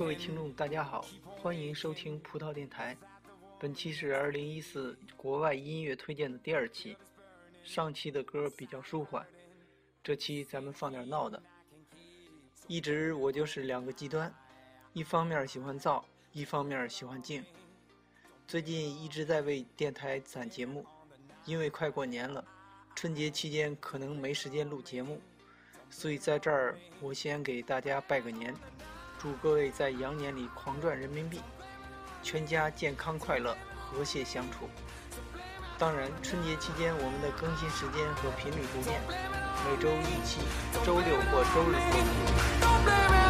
各位听众，大家好，欢迎收听葡萄电台。本期是二零一四国外音乐推荐的第二期。上期的歌比较舒缓，这期咱们放点闹的。一直我就是两个极端，一方面喜欢燥，一方面喜欢静。最近一直在为电台攒节目，因为快过年了，春节期间可能没时间录节目，所以在这儿我先给大家拜个年。祝各位在羊年里狂赚人民币，全家健康快乐，和谐相处。当然，春节期间我们的更新时间和频率不变，每周一期，周六或周日播出。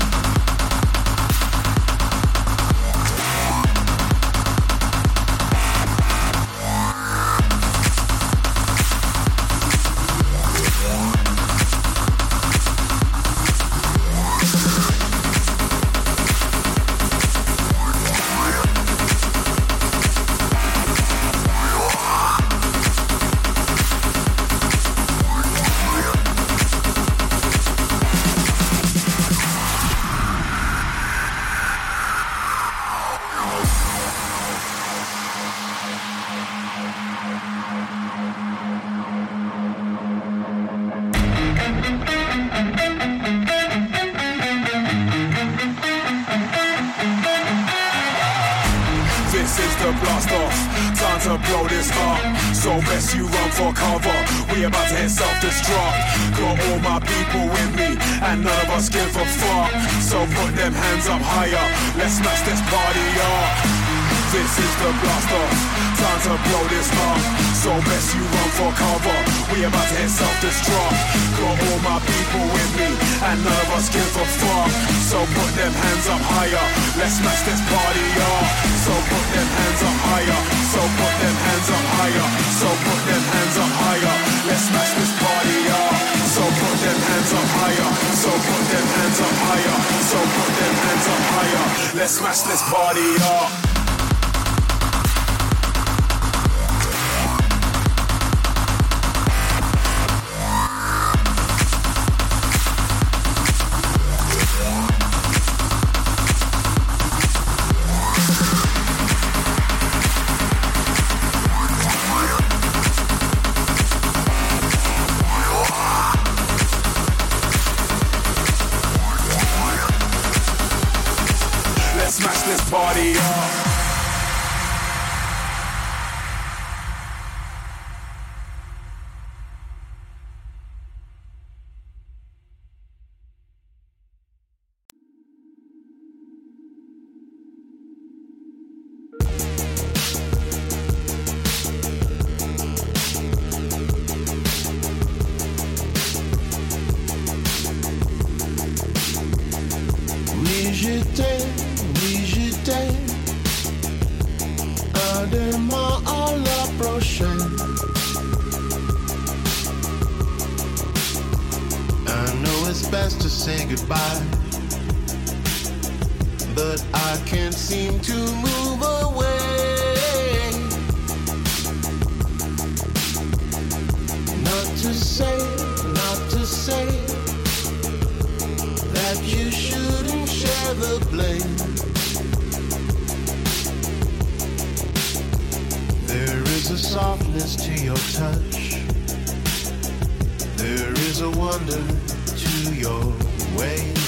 Let's smash this song. So bless you one for on. We about ourselves this song. Go home my people with me and love us skillful song. So put them hands up higher. Let's smash this party uh So put them hands up higher, so put them hands up higher So put them hands up higher, let's smash this party up So put them hands up higher, so put them hands up higher So put them hands up higher, let's smash this party up. not to say that you shouldn't share the blame. There is a softness to your touch, there is a wonder to your way.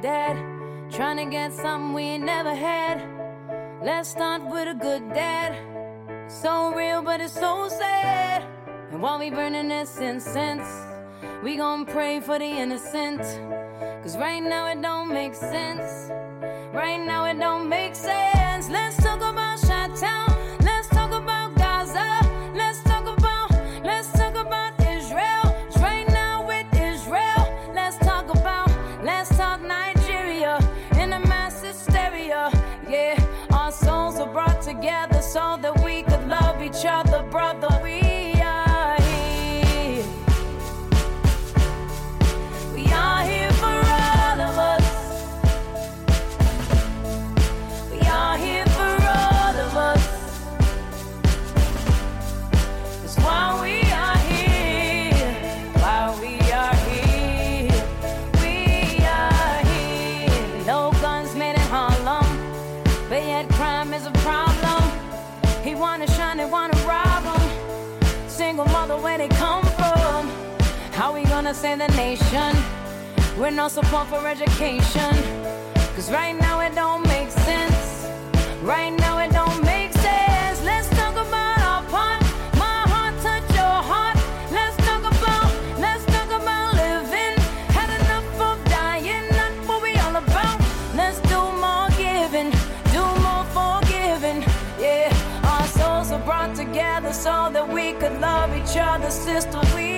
dad Trying to get something we never had. Let's start with a good dad. So real, but it's so sad. And while we burning this incense, we gon' pray for the innocent. Cause right now it don't make sense. Right now it don't make sense. Let's talk about together. single mother where they come from. How we gonna save the nation with no support for education? Cause right now it don't make sense. Right now it don't The system. We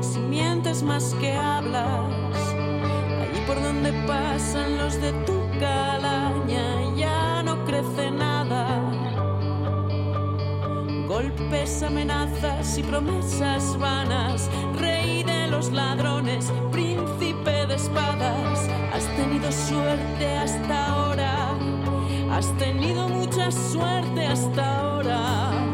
si mientes más que hablas, allí por donde pasan los de tu calaña ya no crece nada. Golpes, amenazas y promesas vanas, rey de los ladrones, príncipe de espadas, has tenido suerte hasta ahora, has tenido mucha suerte hasta ahora.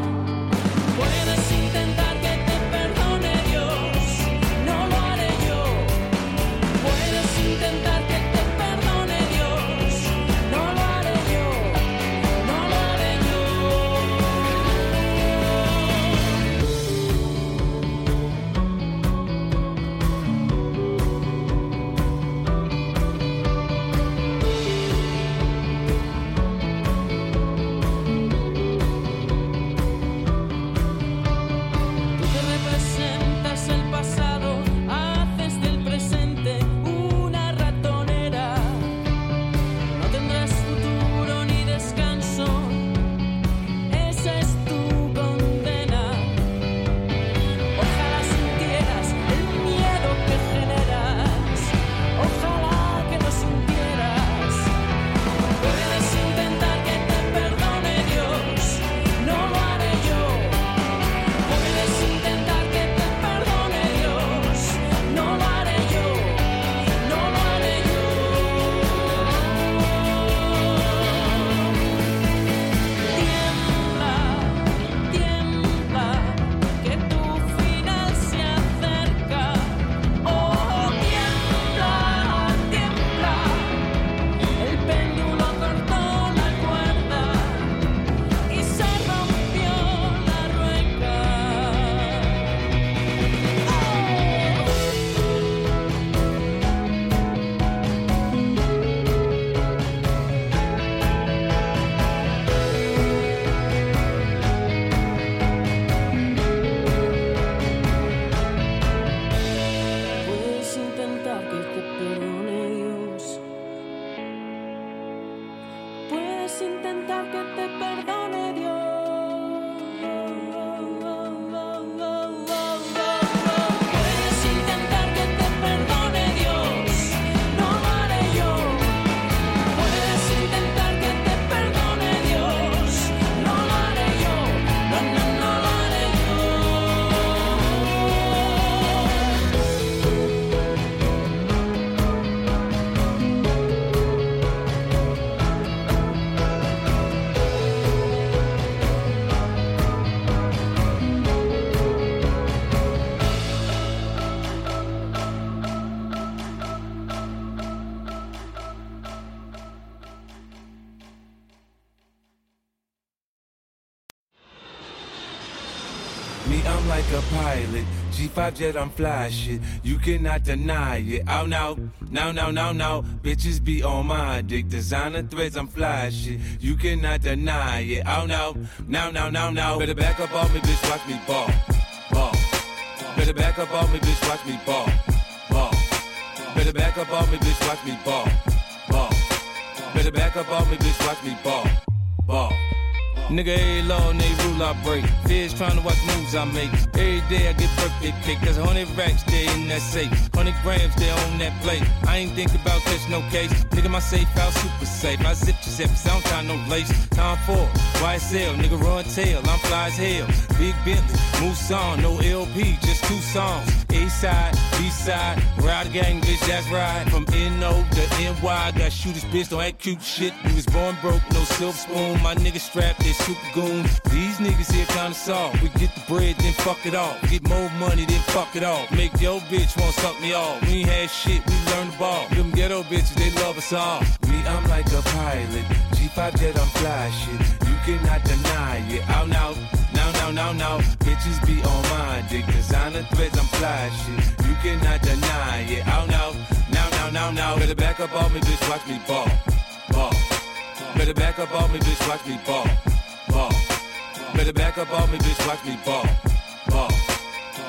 G5 jet, I'm fly shit. You cannot deny it. Oh no, no, no, no, no. Bitches be on my dick. Designer threads, I'm fly shit. You cannot deny it. Oh no, no, no, no, no. Better back up off me, bitch. Watch me ball, ball. Better back up off me, bitch. Watch me ball, ball. Better back up off me, bitch. Watch me ball, ball. Better back up off me, bitch. Watch me ball, ball. Nigga, every law and every rule I break. Feds trying to watch moves I make. Every day I get birthday cake. Cause 100 racks there in that safe. 100 grams there on that plate. I ain't think about catch no case. Nigga, my safe out super safe. I zip your zip, I don't no lace. Time for YSL, nigga run tail. I'm fly as hell. Big Bentley, moose no LP, just two songs. A side, B side, ride gang, bitch, that's right. From NO to NY, got shooters, bitch, don't act cute shit. We was born broke, no silver spoon. My niggas strapped, they super goons. These niggas here kinda soft. We get the bread, then fuck it off. Get more money, then fuck it off. Make your bitch wanna suck me off. We ain't had shit, we learned the ball. Them ghetto bitches, they love us all. Me, I'm like a pilot. G5 jet, I'm fly shit. You cannot deny it. Out now. Now, now, now, now, bitches be on my dick. Designer threads, I'm fly shit. You cannot deny it. Out now, now, now, now, now. Better back up off me, bitch. Watch me ball, ball. Better back up off me, bitch. Watch me ball, ball. Better back up on me, bitch. Watch me ball, ball.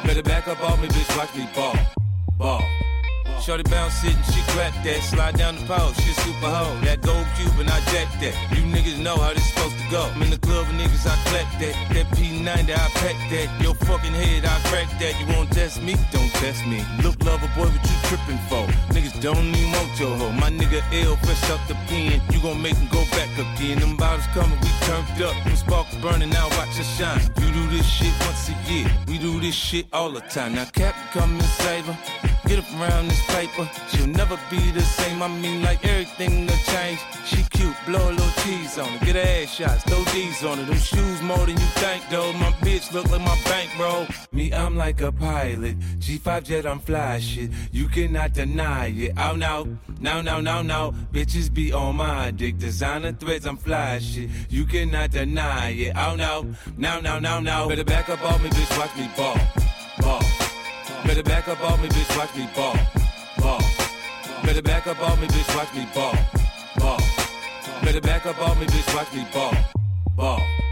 Better back up on me, bitch. Watch me ball, ball. Shorty bounce sitting, she crack that. Slide down the pole, she super hoe. That gold cube and I jack that. You niggas know how this supposed to go. I'm in the club with niggas, I collect that. That P90, I pack that. Your fucking head, I crack that. You won't test me? Don't test me. Look, lover boy, what you tripping for? Niggas don't even want your hoe. My nigga L fresh up the pen. You gon' make him go back again. Them bottles coming, we turned up. Them sparks burning, now watch us shine. You do this shit once a year. We do this shit all the time. Now Cap come and save her. Get up around this paper, she'll never be the same. I mean, like everything will change. She cute, blow a little cheese on it. Get her ass shots, throw D's on it. Them shoes more than you think, though. My bitch look like my bankroll. Me, I'm like a pilot. G5 jet, I'm fly shit. You cannot deny it. Oh no, no, no, no, no. Bitches be on my dick. Designer threads, I'm fly shit. You cannot deny it. Oh no, no, no, no, no. Better back up off me, bitch. Watch me ball, ball. Better back up on me, bitch, watch me ball, ball. Better back up on me, bitch, watch me ball, ball. Better back up on me, bitch, watch me ball, ball.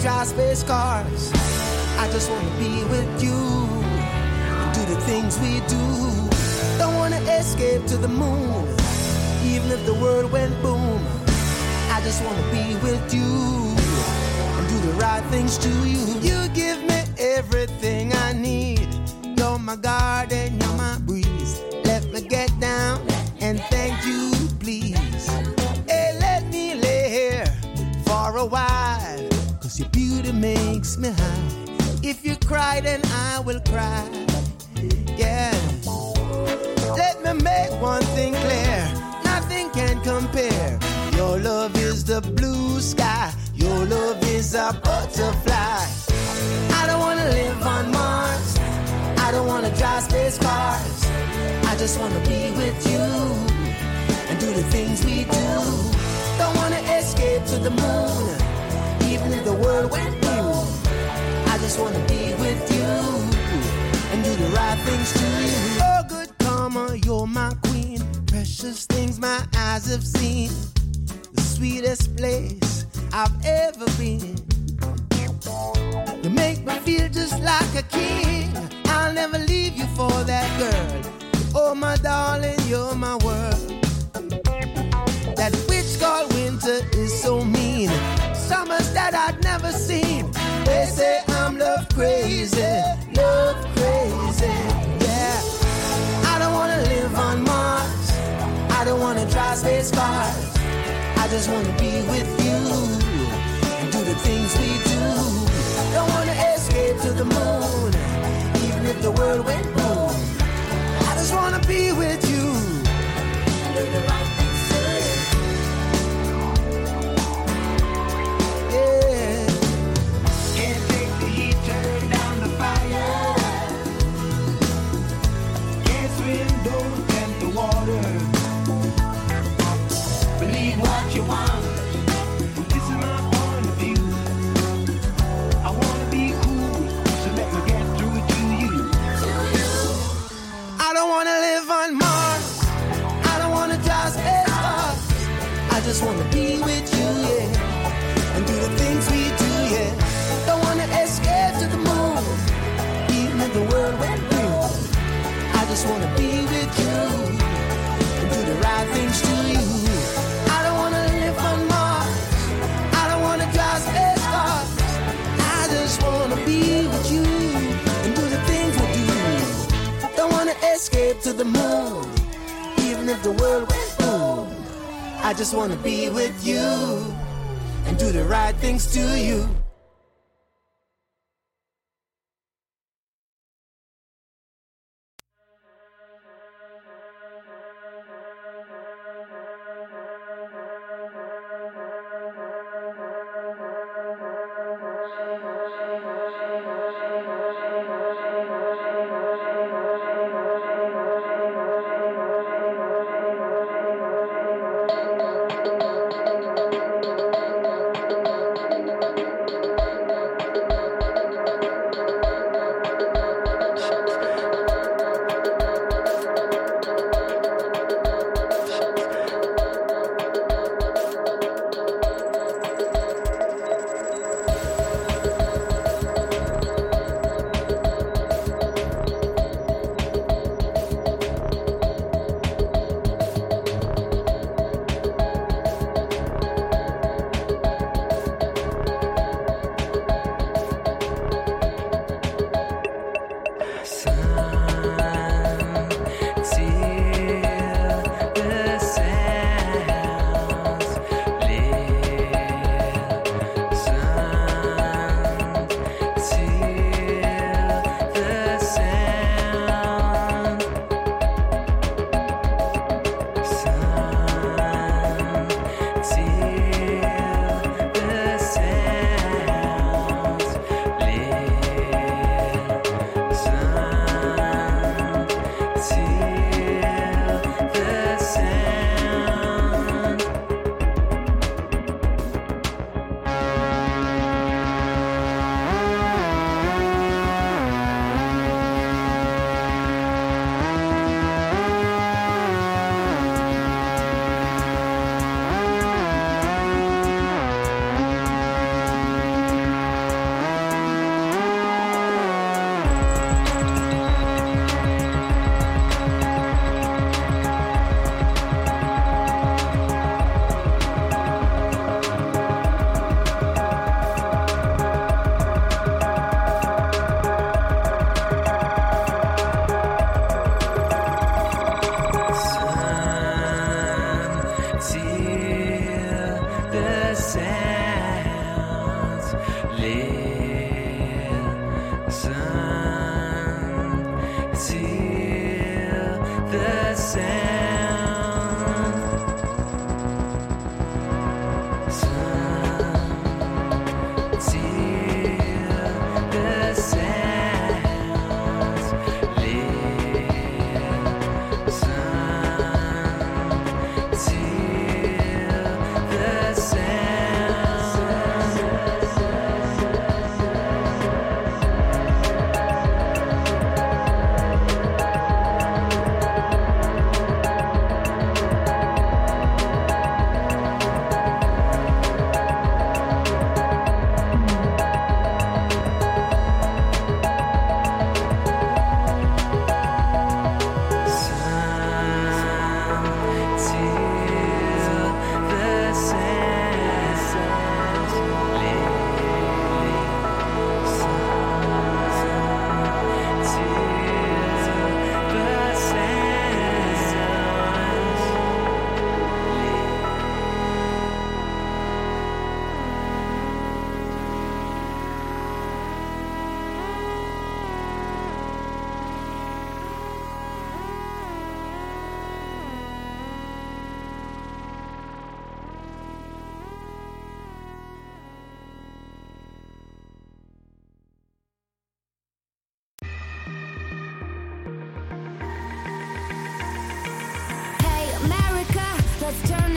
Drive space cars. I just wanna be with you and do the things we do. Don't wanna escape to the moon, even if the world went boom. I just wanna be with you and do the right things to you. You give me everything I need. You're my garden, you're my breeze. Let me get down and thank you, please. Hey, let me lay here for a while. Beauty makes me high. If you cry, then I will cry. Yeah. Let me make one thing clear. Nothing can compare. Your love is the blue sky. Your love is a butterfly. I don't wanna live on Mars. I don't wanna drive space cars. I just wanna be with you and do the things we do. Don't wanna escape to the moon, the world went boom. I just wanna be with you and do the right things to you. Oh, good karma, you're my queen. Precious things my eyes have seen. The sweetest place I've ever been. You make me feel just like a king. I'll never leave you for that girl. Oh, my darling, you're my world. That witch called winter. Summers that I'd never seen. They say I'm love crazy, love crazy. Yeah. I don't wanna live on Mars. I don't wanna try space cars. I just wanna be with you and do the things we do. Don't wanna escape to the moon, even if the world went boom. I just wanna be with you. The world went boom. I just wanna be with you and do the right things to you.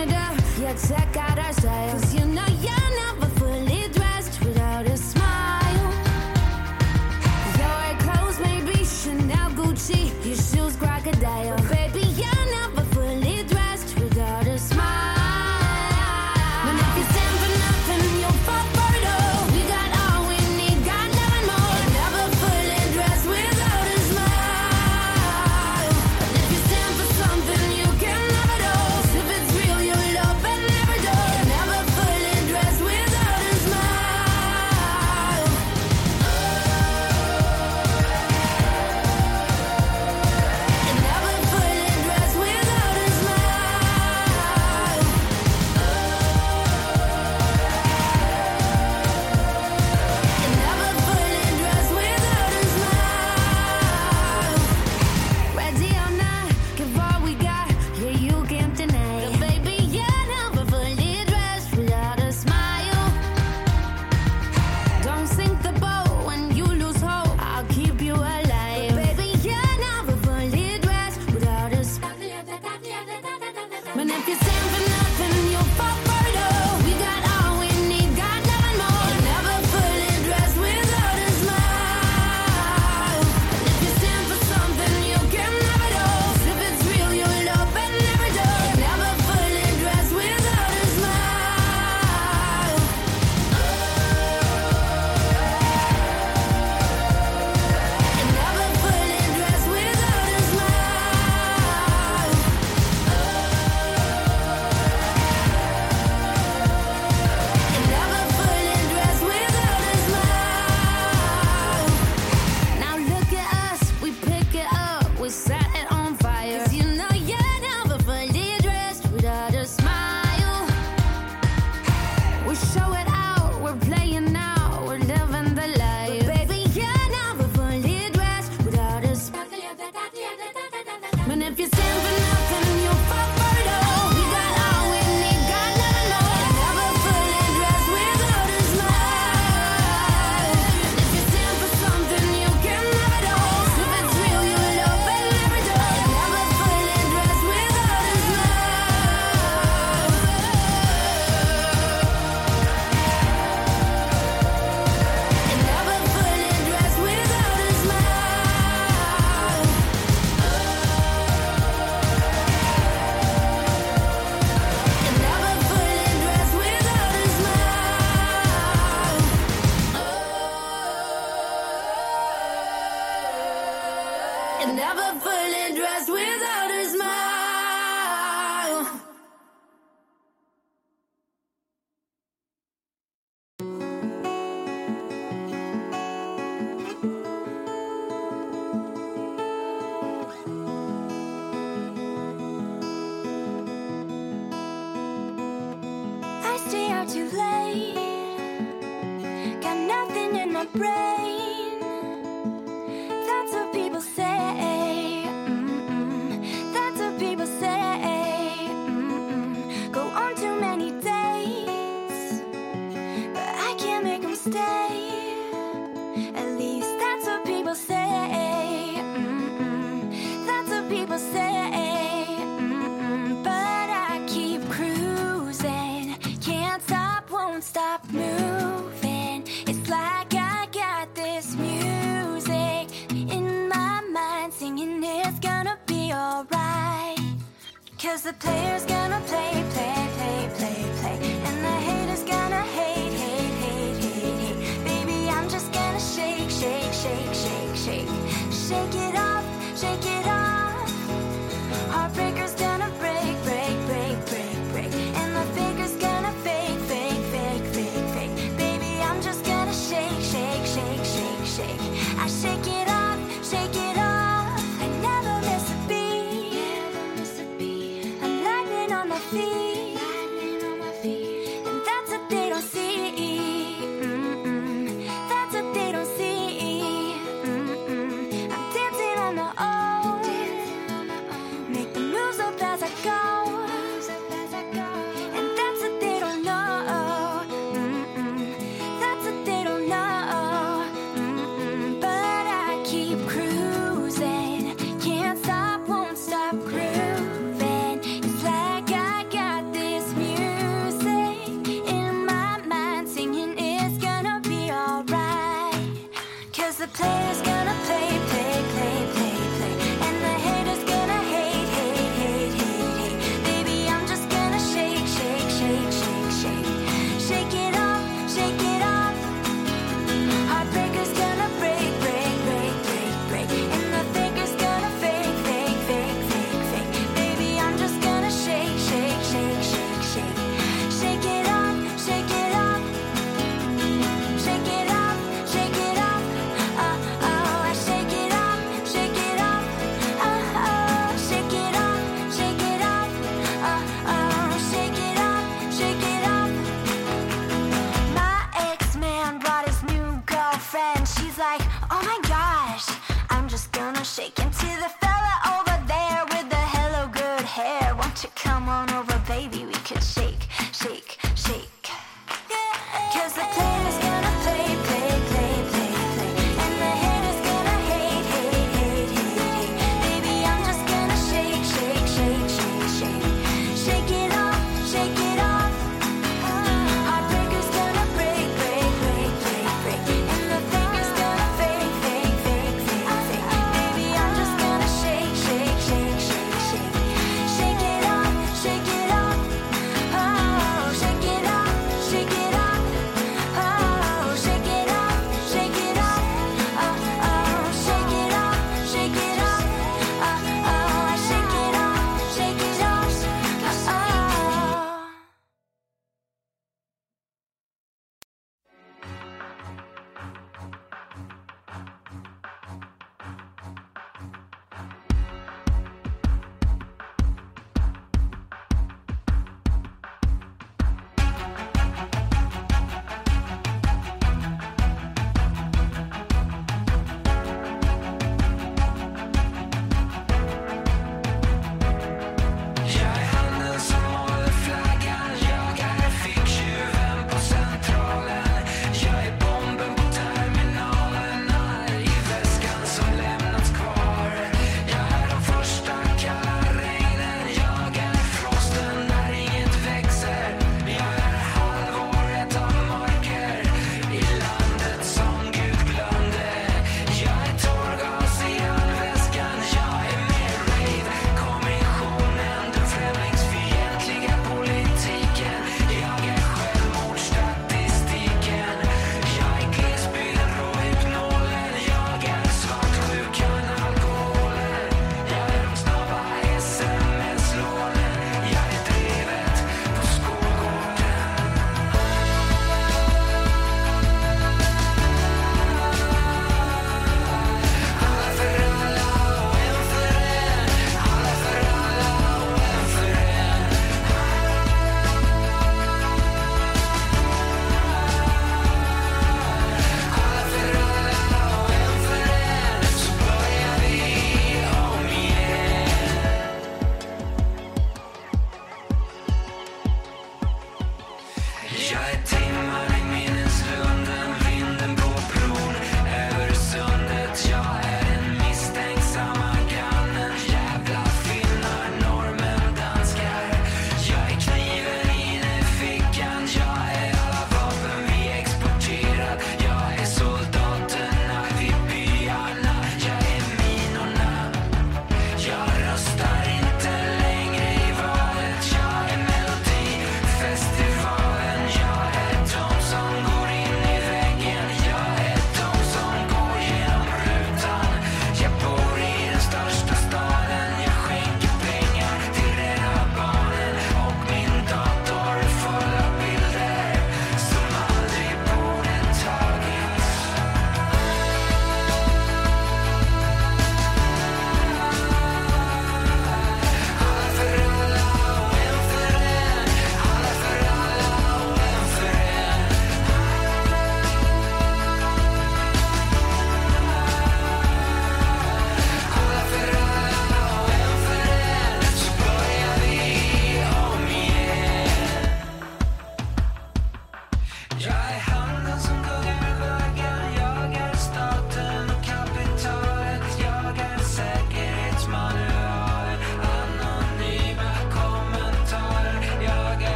Canada, yeah, check out our styles. Nothing like, oh my gosh, I'm just gonna shake into the